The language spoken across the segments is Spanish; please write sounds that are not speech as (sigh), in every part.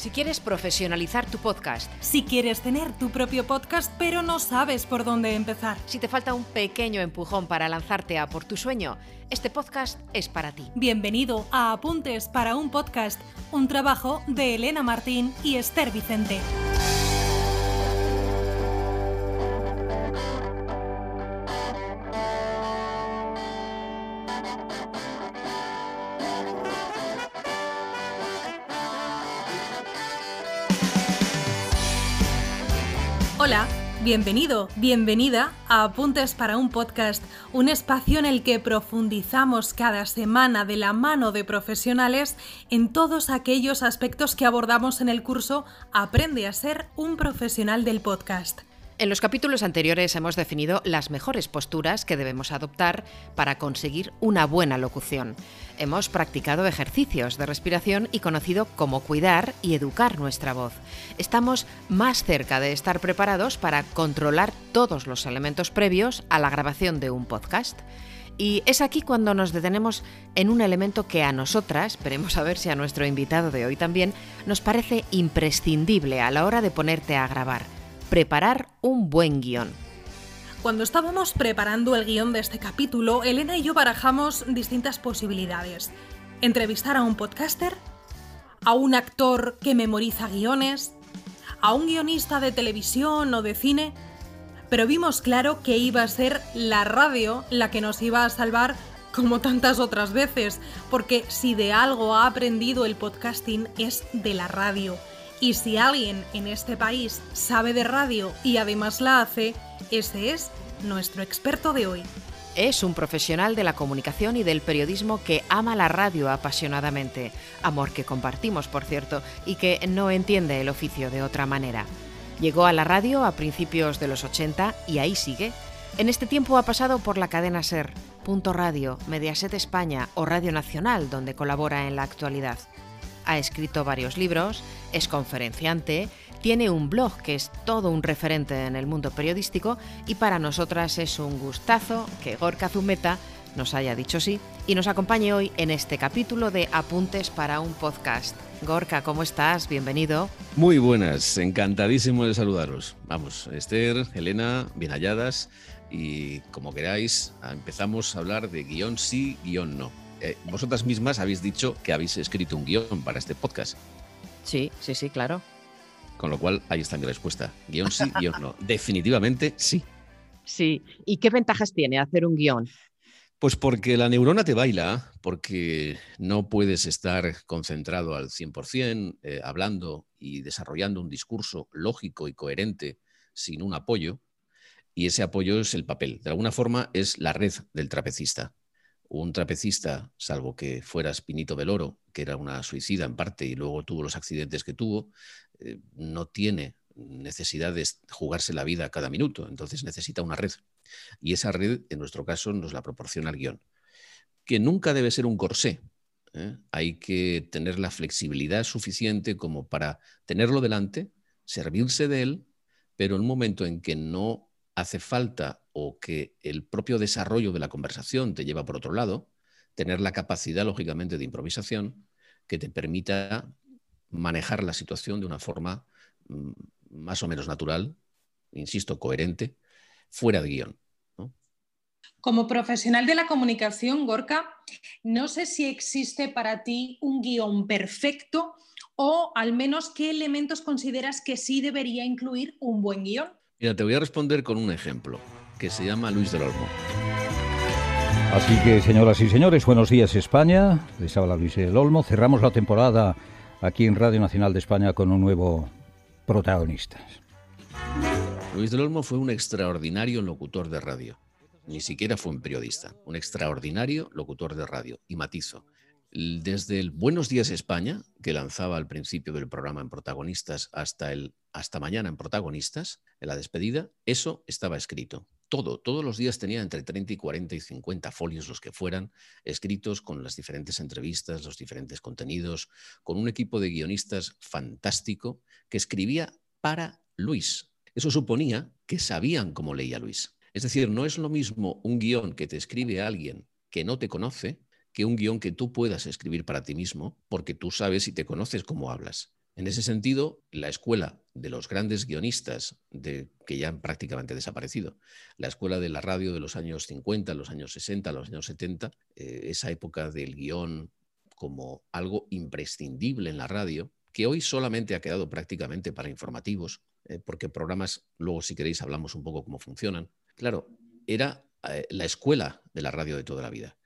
Si quieres profesionalizar tu podcast. Si quieres tener tu propio podcast pero no sabes por dónde empezar. Si te falta un pequeño empujón para lanzarte a por tu sueño, este podcast es para ti. Bienvenido a Apuntes para un podcast, un trabajo de Elena Martín y Esther Vicente. Bienvenido, bienvenida a Apuntes para un podcast, un espacio en el que profundizamos cada semana de la mano de profesionales en todos aquellos aspectos que abordamos en el curso Aprende a ser un profesional del podcast. En los capítulos anteriores hemos definido las mejores posturas que debemos adoptar para conseguir una buena locución. Hemos practicado ejercicios de respiración y conocido cómo cuidar y educar nuestra voz. Estamos más cerca de estar preparados para controlar todos los elementos previos a la grabación de un podcast. Y es aquí cuando nos detenemos en un elemento que a nosotras, esperemos a ver si a nuestro invitado de hoy también, nos parece imprescindible a la hora de ponerte a grabar preparar un buen guion. Cuando estábamos preparando el guion de este capítulo, Elena y yo barajamos distintas posibilidades. Entrevistar a un podcaster, a un actor que memoriza guiones, a un guionista de televisión o de cine, pero vimos claro que iba a ser la radio la que nos iba a salvar como tantas otras veces, porque si de algo ha aprendido el podcasting es de la radio. Y si alguien en este país sabe de radio y además la hace, ese es nuestro experto de hoy. Es un profesional de la comunicación y del periodismo que ama la radio apasionadamente, amor que compartimos, por cierto, y que no entiende el oficio de otra manera. Llegó a la radio a principios de los 80 y ahí sigue. En este tiempo ha pasado por la cadena Ser, Punto Radio, Mediaset España o Radio Nacional, donde colabora en la actualidad ha escrito varios libros, es conferenciante, tiene un blog que es todo un referente en el mundo periodístico y para nosotras es un gustazo que Gorka Zumeta nos haya dicho sí y nos acompañe hoy en este capítulo de Apuntes para un podcast. Gorka, ¿cómo estás? Bienvenido. Muy buenas, encantadísimo de saludaros. Vamos, Esther, Elena, bien halladas y como queráis, empezamos a hablar de guion sí, guion no. Eh, vosotras mismas habéis dicho que habéis escrito un guion para este podcast. Sí, sí, sí, claro. Con lo cual, ahí está mi respuesta. Guión sí, guion no. (laughs) Definitivamente sí. Sí. ¿Y qué ventajas tiene hacer un guion? Pues porque la neurona te baila, porque no puedes estar concentrado al 100% eh, hablando y desarrollando un discurso lógico y coherente sin un apoyo. Y ese apoyo es el papel. De alguna forma es la red del trapecista un trapecista, salvo que fuera Spinito del Oro, que era una suicida en parte y luego tuvo los accidentes que tuvo, eh, no tiene necesidad de jugarse la vida cada minuto, entonces necesita una red. Y esa red, en nuestro caso, nos la proporciona el guion, que nunca debe ser un corsé. ¿eh? Hay que tener la flexibilidad suficiente como para tenerlo delante, servirse de él, pero en un momento en que no hace falta o que el propio desarrollo de la conversación te lleva por otro lado, tener la capacidad, lógicamente, de improvisación que te permita manejar la situación de una forma mm, más o menos natural, insisto, coherente, fuera de guion. Como profesional de la comunicación, Gorka, no sé si existe para ti un guion perfecto o al menos qué elementos consideras que sí debería incluir un buen guion. Mira, te voy a responder con un ejemplo que se llama Luis del Olmo. Así que, señoras y señores, buenos días España. Les habla Luis del Olmo. Cerramos la temporada aquí en Radio Nacional de España con un nuevo protagonista. Luis del Olmo fue un extraordinario locutor de radio. Ni siquiera fue un periodista, un extraordinario locutor de radio. Y matizo, desde el Buenos Días España, que lanzaba al principio del programa en protagonistas, hasta el Hasta mañana en protagonistas, en la despedida, eso estaba escrito. Todo, todos los días tenía entre 30 y 40 y 50 folios, los que fueran, escritos con las diferentes entrevistas, los diferentes contenidos, con un equipo de guionistas fantástico que escribía para Luis. Eso suponía que sabían cómo leía Luis. Es decir, no es lo mismo un guion que te escribe alguien que no te conoce que un guion que tú puedas escribir para ti mismo, porque tú sabes y te conoces cómo hablas. En ese sentido, la escuela de los grandes guionistas, que ya han prácticamente desaparecido, la escuela de la radio de los años 50, los años 60, los años 70, eh, esa época del guion como algo imprescindible en la radio, que hoy solamente ha quedado prácticamente para informativos, eh, porque programas, luego si queréis hablamos un poco cómo funcionan. Claro, era eh, la escuela de la radio de toda la vida.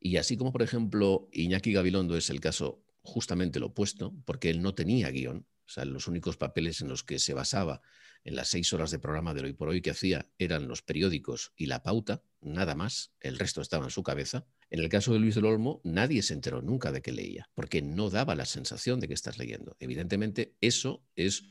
Y así como, por ejemplo, Iñaki Gabilondo es el caso justamente lo opuesto, porque él no tenía guion, o sea, los únicos papeles en los que se basaba en las seis horas de programa de hoy por hoy que hacía eran los periódicos y la pauta, nada más, el resto estaba en su cabeza. En el caso de Luis del Olmo, nadie se enteró nunca de que leía, porque no daba la sensación de que estás leyendo. Evidentemente, eso es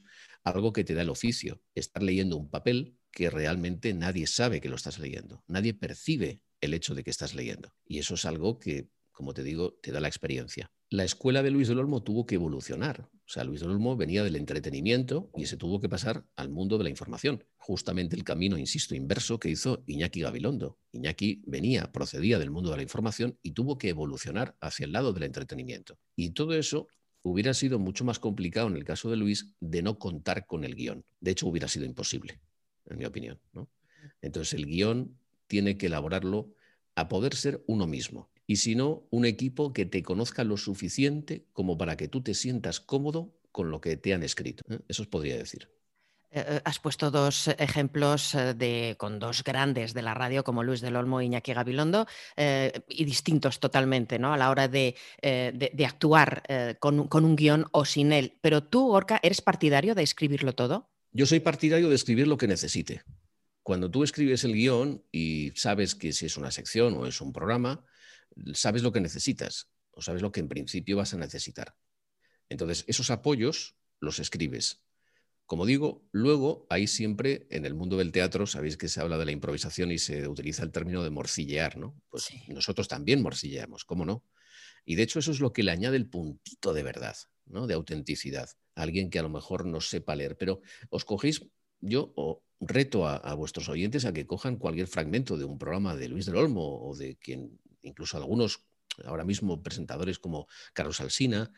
algo que te da el oficio, estar leyendo un papel que realmente nadie sabe que lo estás leyendo, nadie percibe el hecho de que estás leyendo. Y eso es algo que, como te digo, te da la experiencia la escuela de Luis del Olmo tuvo que evolucionar. O sea, Luis del Olmo venía del entretenimiento y se tuvo que pasar al mundo de la información. Justamente el camino, insisto, inverso que hizo Iñaki Gabilondo. Iñaki venía, procedía del mundo de la información y tuvo que evolucionar hacia el lado del entretenimiento. Y todo eso hubiera sido mucho más complicado en el caso de Luis de no contar con el guion. De hecho, hubiera sido imposible, en mi opinión. Entonces, el guion tiene que elaborarlo a poder ser uno mismo y si no, un equipo que te conozca lo suficiente como para que tú te sientas cómodo con lo que te han escrito. ¿eh? Eso os podría decir. Eh, eh, has puesto dos ejemplos de, con dos grandes de la radio como Luis del Olmo y Iñaki Gabilondo y distintos totalmente ¿no? a la hora de, actuar con, con, un guion o sin él. Pero tú, Gorka, ¿eres partidario de escribirlo todo? Yo soy partidario de escribir lo que necesite. Cuando tú escribes el guion y sabes que si es una sección o es un programa, sabes lo que necesitas o sabes lo que en principio vas a necesitar. Entonces, esos apoyos los escribes. Como digo, luego hay siempre en el mundo del teatro, sabéis que se habla de la improvisación y se utiliza el término de morcillear, ¿no? Pues nosotros también morcilleamos, ¿cómo no? Y de hecho eso es lo que le añade el puntito de verdad, ¿no? De autenticidad. alguien que a lo mejor no sepa leer, pero os cogéis, yo reto a, a, vuestros oyentes a que cojan cualquier fragmento de un programa de Luis del Olmo o de quien incluso algunos ahora mismo presentadores como Carlos Alsina,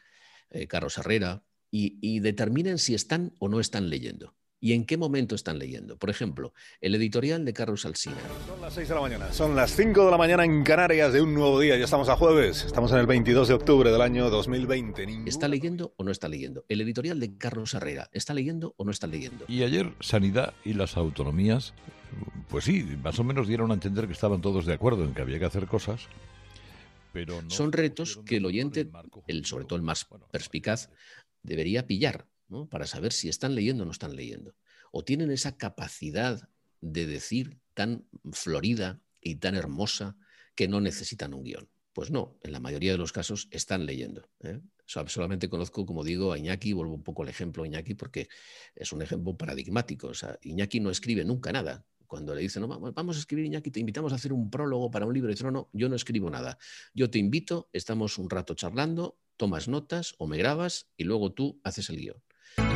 eh, Carlos Herrera, y, determinen si están o no están leyendo. ¿Y en qué momento están leyendo? Por ejemplo, el editorial de Carlos Alsina. Son las 6 de la mañana, son las 5 de la mañana en Canarias de un nuevo día. Ya estamos a jueves, estamos en el 22 de octubre del año 2020. ¿Está leyendo o no está leyendo? El editorial de Carlos Herrera, ¿está leyendo o no está leyendo? Y ayer Sanidad y las autonomías pues sí, más o menos dieron a entender que estaban todos de acuerdo en que había que hacer cosas. Pero Son retos que el oyente, el, sobre todo el más perspicaz, debería pillar para saber si están leyendo o no están leyendo. O tienen esa capacidad de decir tan florida y tan hermosa que no necesitan un guion. Pues no, en la mayoría de los casos están leyendo. ¿eh? Solamente conozco, como digo, a Iñaki, vuelvo un poco al ejemplo a Iñaki porque es un ejemplo paradigmático. O sea, Iñaki no escribe nunca nada cuando le dicen, no, vamos a escribir, Iñaki, te invitamos a hacer un prólogo para un libro, y dice, no, no, yo no escribo nada. Yo te invito, estamos un rato charlando, tomas notas o me grabas y luego tú haces el guion.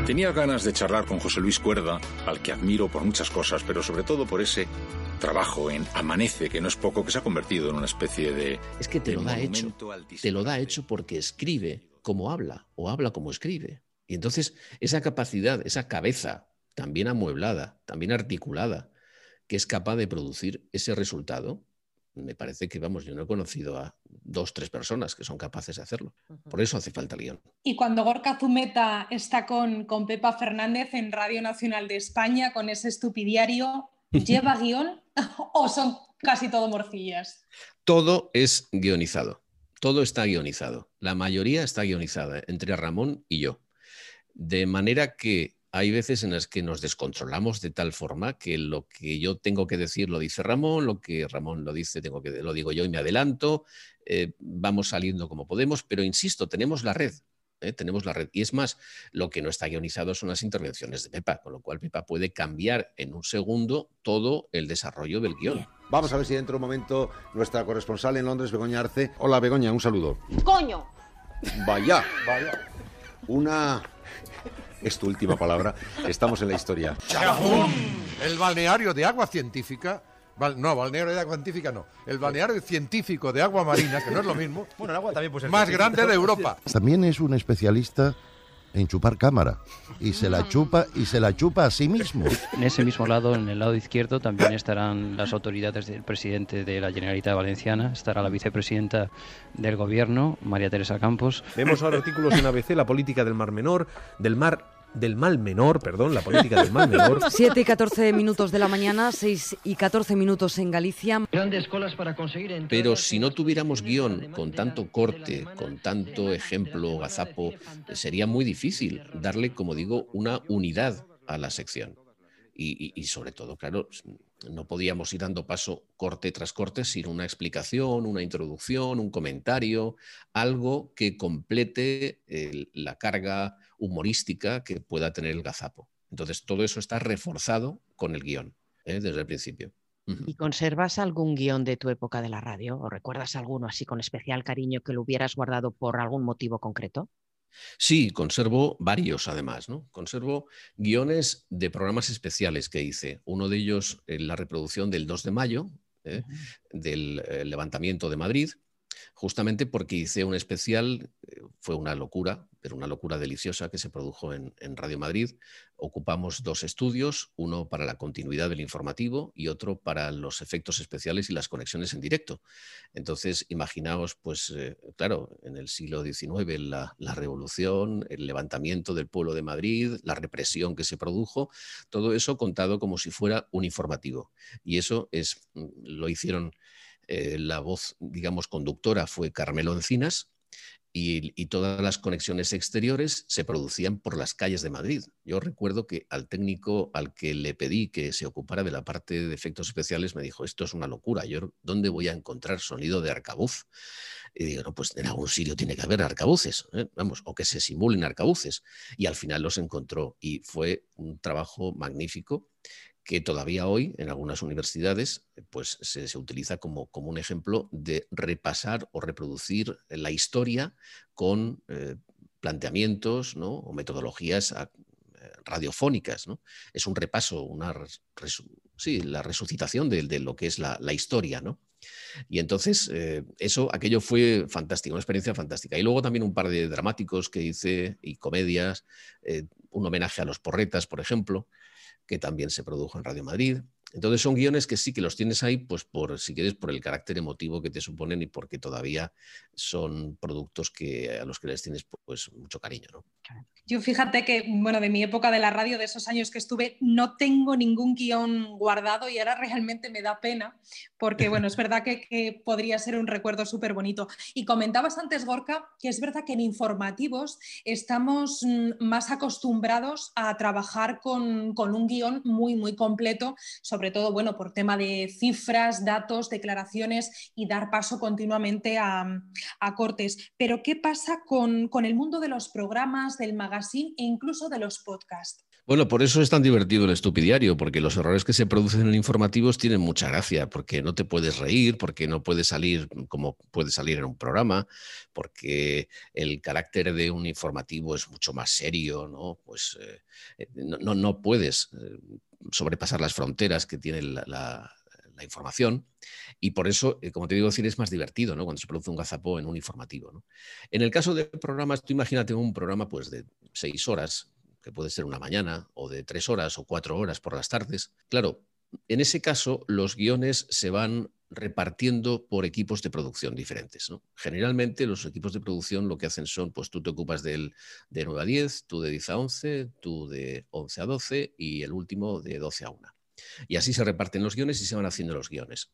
Tenía ganas de charlar con José Luis Cuerda, al que admiro por muchas cosas, pero sobre todo por ese trabajo en Amanece, que no es poco, que se ha convertido en una especie de... Es que te lo da hecho. Te lo da hecho porque escribe como habla o habla como escribe. Y entonces esa capacidad, esa cabeza también amueblada, también articulada, que es capaz de producir ese resultado, me parece que, vamos, yo no he conocido a dos, tres personas que son capaces de hacerlo. Por eso hace falta guion. Y cuando Gorka Zumeta está con, con Pepa Fernández en Radio Nacional de España, con ese estupidiario, (laughs) ¿lleva guion (laughs) o son casi todo morcillas? Todo es guionizado. Todo está guionizado. La mayoría está guionizada entre Ramón y yo. De manera que hay veces en las que nos descontrolamos de tal forma que lo que yo tengo que decir lo dice Ramón, lo que Ramón lo dice tengo que lo digo yo y me adelanto, eh, vamos saliendo como podemos, pero insisto, tenemos la red, ¿eh? tenemos la red. Y es más, lo que no está guionizado son las intervenciones de Pepa, con lo cual Pepa puede cambiar en un segundo todo el desarrollo del guion. Vamos a ver si dentro de un momento nuestra corresponsal en Londres, Begoña Arce. Hola Begoña, un saludo. Coño. Vaya, vaya. Una es tu última palabra. Estamos en la historia. El balneario de agua científica. no, balneario de agua científica no. El balneario científico de agua marina, que no es lo mismo. (laughs) bueno, el agua también Más grande de Europa. También es un especialista en chupar cámara. Y se la chupa y se la chupa a sí mismo. En ese mismo lado, en el lado izquierdo, también estarán las autoridades del presidente de la Generalitat Valenciana, estará la vicepresidenta del gobierno, María Teresa Campos. Vemos ahora artículos en ABC, la política del Mar Menor, del Mar del mal menor, perdón, la política del mal menor. (laughs) 7 y 14 minutos de la mañana, 6 y 14 minutos en Galicia. Grandes colas para conseguir Pero si no tuviéramos guion con tanto corte, con tanto ejemplo gazapo, sería muy difícil darle, como digo, una unidad a la sección. Y, sobre todo, claro, no podíamos ir dando paso corte tras corte sin una explicación, una introducción, un comentario, algo que complete la carga humorística que pueda tener el gazapo. Entonces, todo eso está reforzado con el guion ¿eh? desde el principio. ¿Y conservas algún guion de tu época de la radio? ¿O recuerdas alguno así con especial cariño que lo hubieras guardado por algún motivo concreto? Sí, conservo varios además, ¿no? Conservo guiones de programas especiales que hice. Uno de ellos en la reproducción del 2 de mayo, ¿eh? del eh, levantamiento de Madrid, justamente porque hice un especial, eh, fue una locura, pero una locura deliciosa que se produjo en, Radio Madrid. Ocupamos dos estudios, uno para la continuidad del informativo y otro para los efectos especiales y las conexiones en directo. Entonces, imaginaos, pues, eh, claro, en el siglo XIX, la, revolución, el levantamiento del pueblo de Madrid, la represión que se produjo, todo eso contado como si fuera un informativo. Y eso es, mm, lo hicieron eh, la voz, digamos, conductora fue Carmelo Encinas y, todas las conexiones exteriores se producían por las calles de Madrid. Yo recuerdo que al técnico al que le pedí que se ocupara de la parte de efectos especiales me dijo, esto es una locura, yo dónde voy a encontrar sonido de arcabuz. Y digo, no, pues en algún sitio tiene que haber arcabuces, ¿eh? vamos, o que se simulen arcabuces. Y al final los encontró y fue un trabajo magnífico que todavía hoy en algunas universidades pues, se, utiliza como, como, un ejemplo de repasar o reproducir la historia con eh, planteamientos o metodologías ah, eh, radiofónicas. ¿no? Es un repaso, una sí, la resucitación de, lo que es la, historia. ¿no? Y entonces, eh, eso, aquello fue fantástico, una experiencia fantástica. Y luego también un par de dramáticos que hice y comedias, un homenaje a los porretas, por ejemplo que también se produjo en Radio Madrid. Entonces son guiones que sí que los tienes ahí, pues por, si quieres, por el carácter emotivo que te suponen y porque todavía son productos que, a los que les tienes pues mucho cariño, ¿no? Yo fíjate que, bueno, de mi época de la radio, de esos años que estuve, no tengo ningún guion guardado y ahora realmente me da pena, porque, bueno, es verdad que, podría ser un recuerdo súper bonito. Y comentabas antes, Gorka, que es verdad que en informativos estamos mm, más acostumbrados a trabajar con, un guion muy, muy completo, sobre todo, bueno, por tema de cifras, datos, declaraciones y dar paso continuamente a, cortes. Pero, ¿qué pasa con, con el mundo de los programas, del magazine? e incluso de los podcasts. Bueno, por eso es tan divertido el estupidiario, porque los errores que se producen en informativos tienen mucha gracia, porque no te puedes reír, porque no puedes salir como puede salir en un programa, porque el carácter de un informativo es mucho más serio, ¿no? Pues eh, eh, no, no, puedes eh, sobrepasar las fronteras que tiene la información y por eso, eh, como te digo, decir, es más divertido ¿no? cuando se produce un gazapó en un informativo. En el caso de programas, tú imagínate un programa pues, de seis horas, que puede ser una mañana, o de tres horas o cuatro horas por las tardes. Claro, en ese caso los guiones se van repartiendo por equipos de producción diferentes. Generalmente los equipos de producción lo que hacen son, pues tú te ocupas del, de 9 a 10, tú de 10 a 11, tú de 11 a 12 y el último de 12 a 1. Y así se reparten los guiones y se van haciendo los guiones.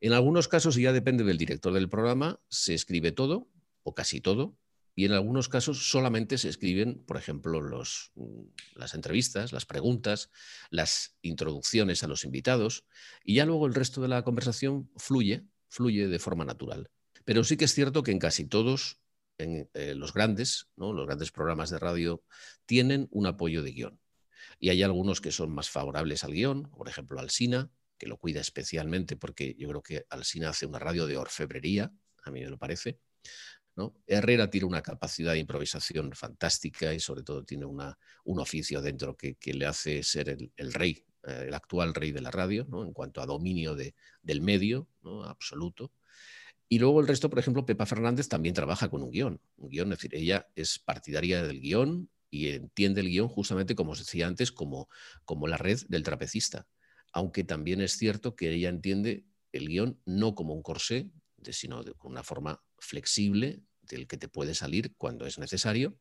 En algunos casos, y ya depende del director del programa, se escribe todo o casi todo. Y en algunos casos solamente se escriben, por ejemplo, los, mm, las entrevistas, las preguntas, las introducciones a los invitados, y ya luego el resto de la conversación fluye, fluye de forma natural. Pero sí que es cierto que en casi todos en, eh, los grandes, ¿no? los grandes programas de radio, tienen un apoyo de guion. Y hay algunos que son más favorables al guion, por ejemplo, Alsina, que lo cuida especialmente porque yo creo que Alsina hace una radio de orfebrería, a mí me lo parece. Herrera tiene una capacidad de improvisación fantástica y sobre todo tiene un oficio dentro que, le hace ser el, rey, eh, el actual rey de la radio, en cuanto a dominio de, del medio absoluto. Y luego el resto, por ejemplo, Pepa Fernández también trabaja con un guion. Es decir, ella es partidaria del guion, y entiende el guion justamente, como os decía antes, como, como la red del trapecista. Aunque también es cierto que ella entiende el guion no como un corsé, sino de, una forma flexible del que te puede salir cuando es necesario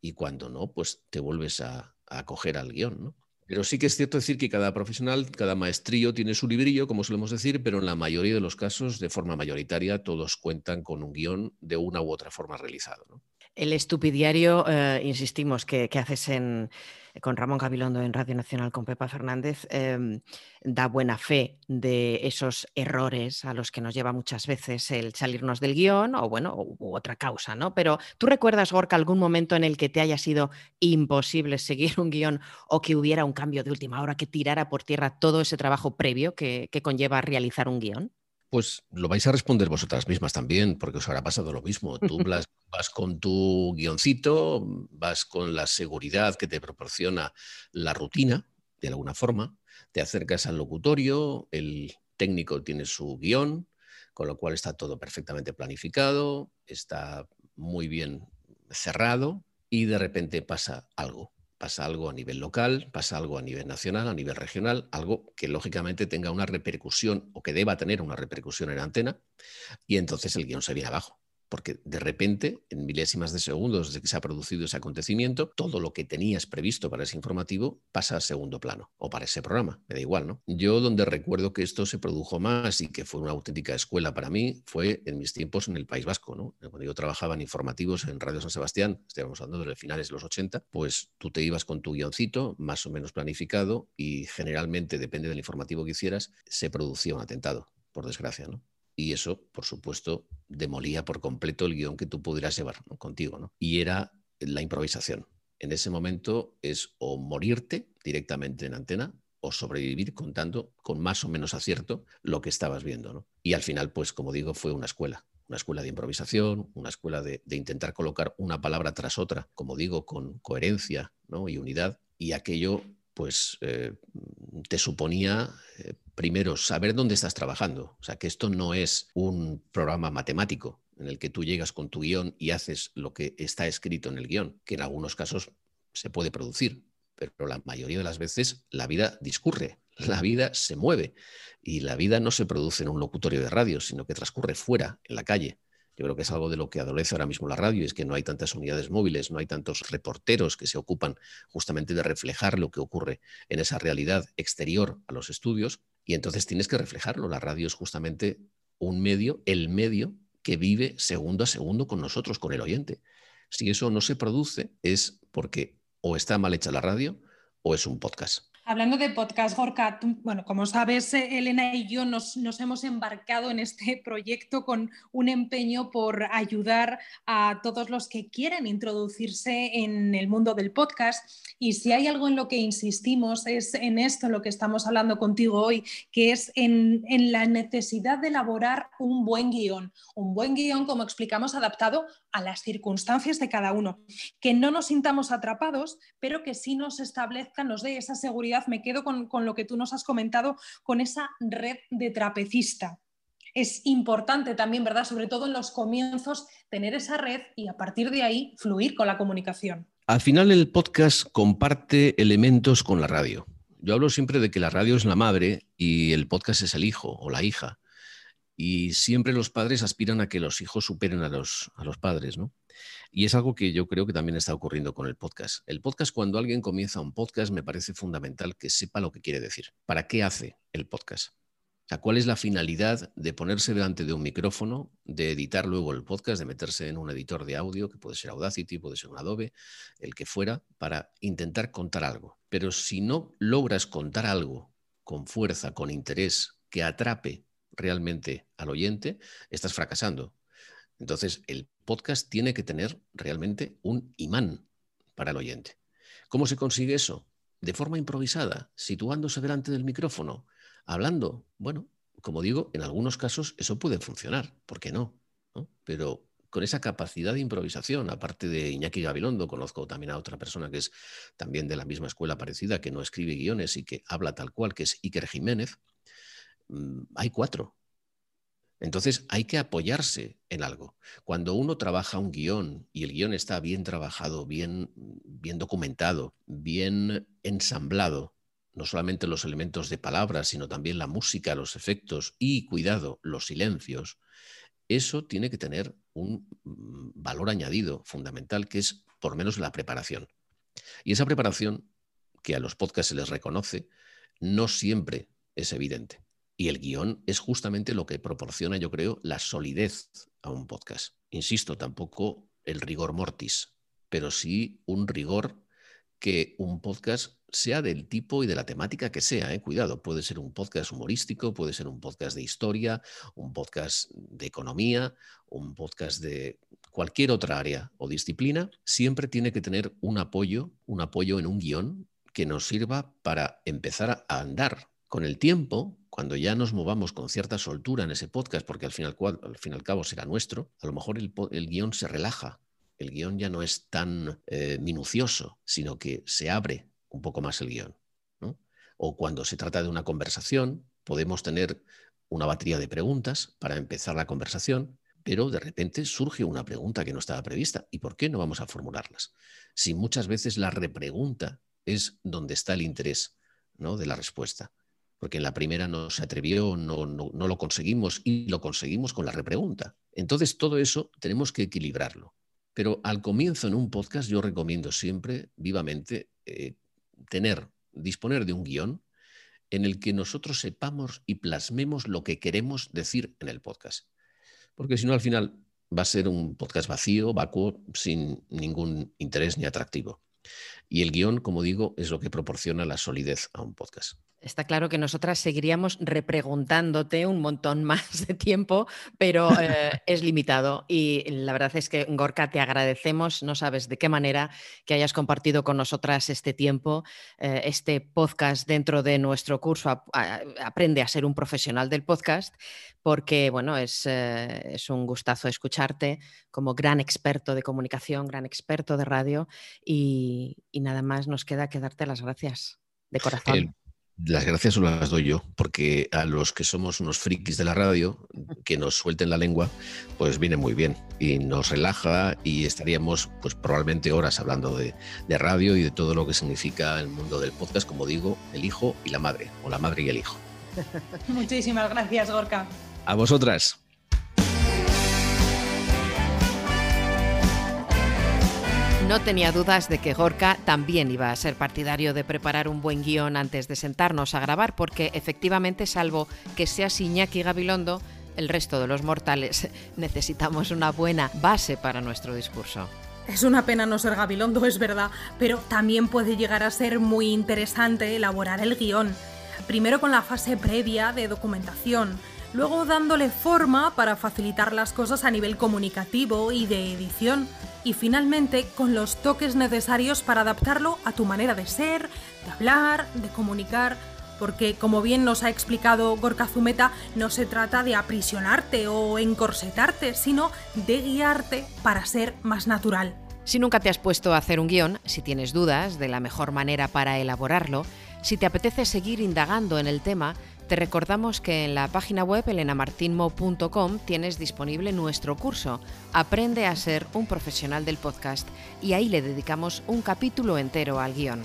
y cuando no, pues te vuelves a, a acoger al guion. ¿no? Pero sí que es cierto decir que cada profesional, cada maestrillo tiene su librillo, como solemos decir, pero en la mayoría de los casos, de forma mayoritaria, todos cuentan con un guion de una u otra forma realizado. ¿no? El estupidiario, eh, insistimos, que, haces con Ramón Gabilondo en Radio Nacional con Pepa Fernández, em, da buena fe de esos errores a los que nos lleva muchas veces el salirnos del guion o, bueno, u, otra causa, ¿no? Pero ¿tú recuerdas, Gorka, algún momento en el que te haya sido imposible seguir un guion o que hubiera un cambio de última hora que tirara por tierra todo ese trabajo previo que, que conlleva realizar un guion? Pues lo vais a responder vosotras mismas también, porque os habrá pasado lo mismo. Tú (laughs) vas, con tu guioncito, vas con la seguridad que te proporciona la rutina, de alguna forma, te acercas al locutorio, el técnico tiene su guion, con lo cual está todo perfectamente planificado, está muy bien cerrado y de repente pasa algo pasa algo a nivel local, pasa algo a nivel nacional, a nivel regional, algo que lógicamente tenga una repercusión o que deba tener una repercusión en antena, y entonces el guion se viene abajo porque de repente, en milésimas de segundos desde que se ha producido ese acontecimiento, todo lo que tenías previsto para ese informativo pasa a segundo plano, o para ese programa, me da igual, ¿no? Yo donde recuerdo que esto se produjo más y que fue una auténtica escuela para mí fue en mis tiempos en el País Vasco, ¿no? Cuando yo trabajaba en informativos en Radio San Sebastián, estábamos hablando de finales de los 80, pues tú te ibas con tu guioncito más o menos planificado y generalmente, depende del informativo que hicieras, se producía un atentado, por desgracia, ¿no? Y eso, por supuesto, demolía por completo el guion que tú pudieras llevar contigo. ¿no? Y era la improvisación. En ese momento es o morirte directamente en antena o sobrevivir contando con más o menos acierto lo que estabas viendo. ¿no? Y al final, pues como digo, fue una escuela. Una escuela de improvisación, una escuela de, intentar colocar una palabra tras otra, como digo, con coherencia y unidad. Y aquello, pues, eh, te suponía eh, primero, saber dónde estás trabajando. O sea, que esto no es un programa matemático en el que tú llegas con tu guion y haces lo que está escrito en el guion, que en algunos casos se puede producir, pero la mayoría de las veces la vida discurre, la vida se mueve y la vida no se produce en un locutorio de radio, sino que transcurre fuera, en la calle. Yo creo que es algo de lo que adolece ahora mismo la radio, es que no hay tantas unidades móviles, no hay tantos reporteros que se ocupan justamente de reflejar lo que ocurre en esa realidad exterior a los estudios, y entonces tienes que reflejarlo. La radio es justamente un medio, el medio que vive segundo a segundo con nosotros, con el oyente. Si eso no se produce es porque o está mal hecha la radio o es un podcast. Hablando de podcast, Gorka, bueno, como sabes, Elena y yo nos, hemos embarcado en este proyecto con un empeño por ayudar a todos los que quieren introducirse en el mundo del podcast. Y si hay algo en lo que insistimos es en esto, en lo que estamos hablando contigo hoy, que es en, en la necesidad de elaborar un buen guion. Un buen guion, como explicamos, adaptado a las circunstancias de cada uno. Que no nos sintamos atrapados, pero que sí nos establezca, nos dé esa seguridad. Me quedo con, lo que tú nos has comentado, con esa red de trapecista. Es importante también, ¿verdad? Sobre todo en los comienzos, tener esa red y a partir de ahí fluir con la comunicación. Al final el podcast comparte elementos con la radio. Yo hablo siempre de que la radio es la madre y el podcast es el hijo o la hija. Y siempre los padres aspiran a que los hijos superen a los, a los padres, ¿no? Y es algo que yo creo que también está ocurriendo con el podcast. El podcast, cuando alguien comienza un podcast, me parece fundamental que sepa lo que quiere decir. ¿Para qué hace el podcast? O sea, ¿cuál es la finalidad de ponerse delante de un micrófono, de editar luego el podcast, de meterse en un editor de audio, que puede ser Audacity, puede ser un Adobe, el que fuera, para intentar contar algo? Pero si no logras contar algo con fuerza, con interés, que atrape realmente al oyente, estás fracasando. Entonces, el podcast tiene que tener realmente un imán para el oyente. ¿Cómo se consigue eso? De forma improvisada, situándose delante del micrófono, hablando. Bueno, como digo, en algunos casos eso puede funcionar, ¿por qué no? Pero con esa capacidad de improvisación, aparte de Iñaki Gabilondo, conozco también a otra persona que es también de la misma escuela parecida, que no escribe guiones y que habla tal cual, que es Iker Jiménez, Mm, hay cuatro. Entonces hay que apoyarse en algo. Cuando uno trabaja un guion y el guion está bien trabajado, bien, bien documentado, bien ensamblado, no solamente los elementos de palabras, sino también la música, los efectos y, cuidado, los silencios, eso tiene que tener un mm, valor añadido fundamental, que es por menos la preparación. Y esa preparación, que a los podcasts se les reconoce, no siempre es evidente. Y el guion es justamente lo que proporciona, yo creo, la solidez a un podcast. Insisto, tampoco el rigor mortis, pero sí un rigor que un podcast sea del tipo y de la temática que sea. ¿eh? Cuidado, puede ser un podcast humorístico, puede ser un podcast de historia, un podcast de economía, un podcast de cualquier otra área o disciplina. Siempre tiene que tener un apoyo, un apoyo en un guion que nos sirva para empezar a andar. Con el tiempo, cuando ya nos movamos con cierta soltura en ese podcast, porque al fin y al, al cabo será nuestro, a lo mejor el, el guion se relaja el guion ya no es tan eh, minucioso, sino que se abre un poco más el guion. O cuando se trata de una conversación, podemos tener una batería de preguntas para empezar la conversación, pero de repente surge una pregunta que no estaba prevista. ¿Y por qué no vamos a formularlas? Si muchas veces la repregunta es donde está el interés ¿no? de la respuesta. Porque en la primera no se atrevió, no, no lo conseguimos y lo conseguimos con la repregunta. Entonces todo eso tenemos que equilibrarlo. Pero al comienzo en un podcast yo recomiendo siempre vivamente eh, tener, disponer de un guion en el que nosotros sepamos y plasmemos lo que queremos decir en el podcast. Porque si no, al final va a ser un podcast vacío, vacuo, sin ningún interés ni atractivo. Y el guion, como digo, es lo que proporciona la solidez a un podcast. Está claro que nosotras seguiríamos repreguntándote un montón (laughs) más de tiempo, pero eh, (laughs) es limitado. Y la verdad es que, Gorka, te agradecemos, no sabes de qué manera, que hayas compartido con nosotras este tiempo, eh, este podcast dentro de nuestro curso Aprende a ser un profesional del podcast, porque, bueno, es, eh, es un gustazo escucharte como gran experto de comunicación, gran experto de radio. Y, nada más nos queda que darte las gracias de corazón. Las gracias solo las doy yo, porque a los que somos unos frikis de la radio, que nos suelten la lengua, pues viene muy bien y nos relaja y estaríamos pues probablemente horas hablando de, de radio y de todo lo que significa el mundo del podcast, como digo, el hijo y la madre, o la madre y el hijo. (laughs) Muchísimas gracias, Gorka. A vosotras. No tenía dudas de que Gorka también iba a ser partidario de preparar un buen guion antes de sentarnos a grabar, porque efectivamente, salvo que seas Iñaki Gabilondo, el resto de los mortales (laughs) necesitamos una buena base para nuestro discurso. Es una pena no ser Gabilondo, es verdad, pero también puede llegar a ser muy interesante elaborar el guion. Primero con la fase previa de documentación, luego dándole forma para facilitar las cosas a nivel comunicativo y de edición, y finalmente con los toques necesarios para adaptarlo a tu manera de ser, de hablar, de comunicar, porque como bien nos ha explicado Gorka Zumeta, no se trata de aprisionarte o encorsetarte, sino de guiarte para ser más natural. Si nunca te has puesto a hacer un guion, si tienes dudas de la mejor manera para elaborarlo, si te apetece seguir indagando en el tema, te recordamos que en la página web elenamartinmo.com tienes disponible nuestro curso Aprende a ser un profesional del podcast y ahí le dedicamos un capítulo entero al guion.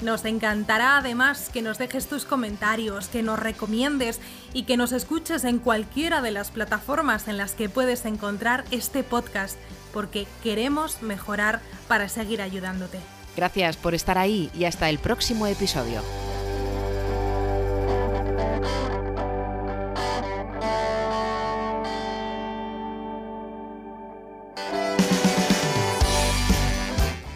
Nos encantará además que nos dejes tus comentarios, que nos recomiendes y que nos escuches en cualquiera de las plataformas en las que puedes encontrar este podcast, porque queremos mejorar para seguir ayudándote. Gracias por estar ahí y hasta el próximo episodio.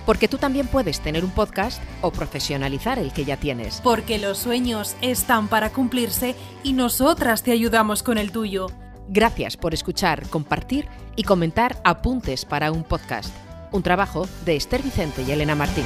Porque tú también puedes tener un podcast o profesionalizar el que ya tienes. Porque los sueños están para cumplirse y nosotras te ayudamos con el tuyo. Gracias por escuchar, compartir y comentar apuntes para un podcast. Un trabajo de Esther Vicente y Elena Martín.